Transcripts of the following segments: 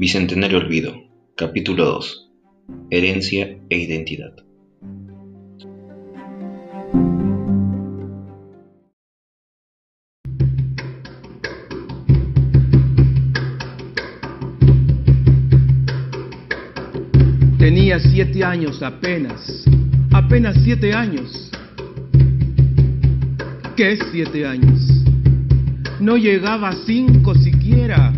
Bicentenario Olvido, capítulo 2. Herencia e identidad. Tenía siete años apenas, apenas siete años. ¿Qué siete años? No llegaba a cinco siquiera.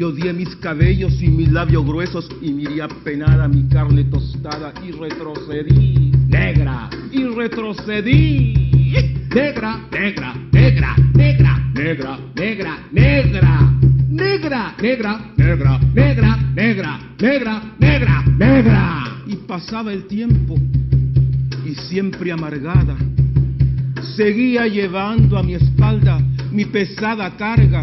Y odié mis cabellos y mis labios gruesos y miré apenada mi carne tostada y retrocedí. negra, Y retrocedí. negra, negra, negra, negra, negra, negra, negra, negra, negra, negra, negra, negra, negra, negra, negra. Y pasaba el tiempo y siempre amargada. Seguía llevando a mi espalda mi pesada carga.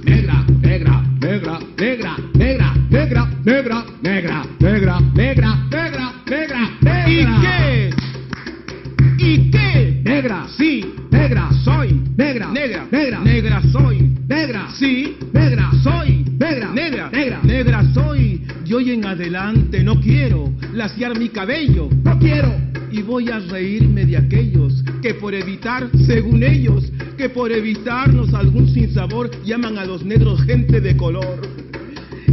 negra, negra, negra, negra, negra, negra. ¿Y qué? ¿Y qué? Negra, Sí, negra, soy negra, negra, negra, negra soy. negra, Sí, negra, soy negra, negra, negra, negra soy. Y hoy en adelante no quiero laciar mi cabello no quiero, y voy a reírme de aquellos que por evitar, según ellos, que por evitarnos algún sinsabor llaman a los negros gente de color.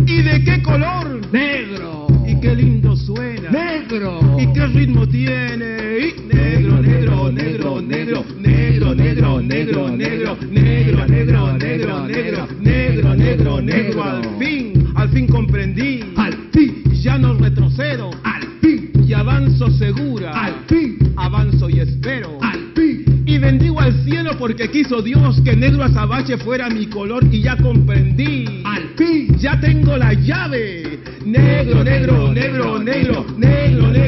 ¿Y de qué color? negro, Y qué lindo suena. negro, ¿Y qué ritmo tiene? Negro, negro, negro, negro, negro, negro, negro, negro, negro, negro, negro, negro, negro, negro, negro, al fin porque quiso Dios que negro azabache fuera mi color y ya comprendí. al fin, Ya tengo la llave. Negro, negro, negro, negro, negro, negro,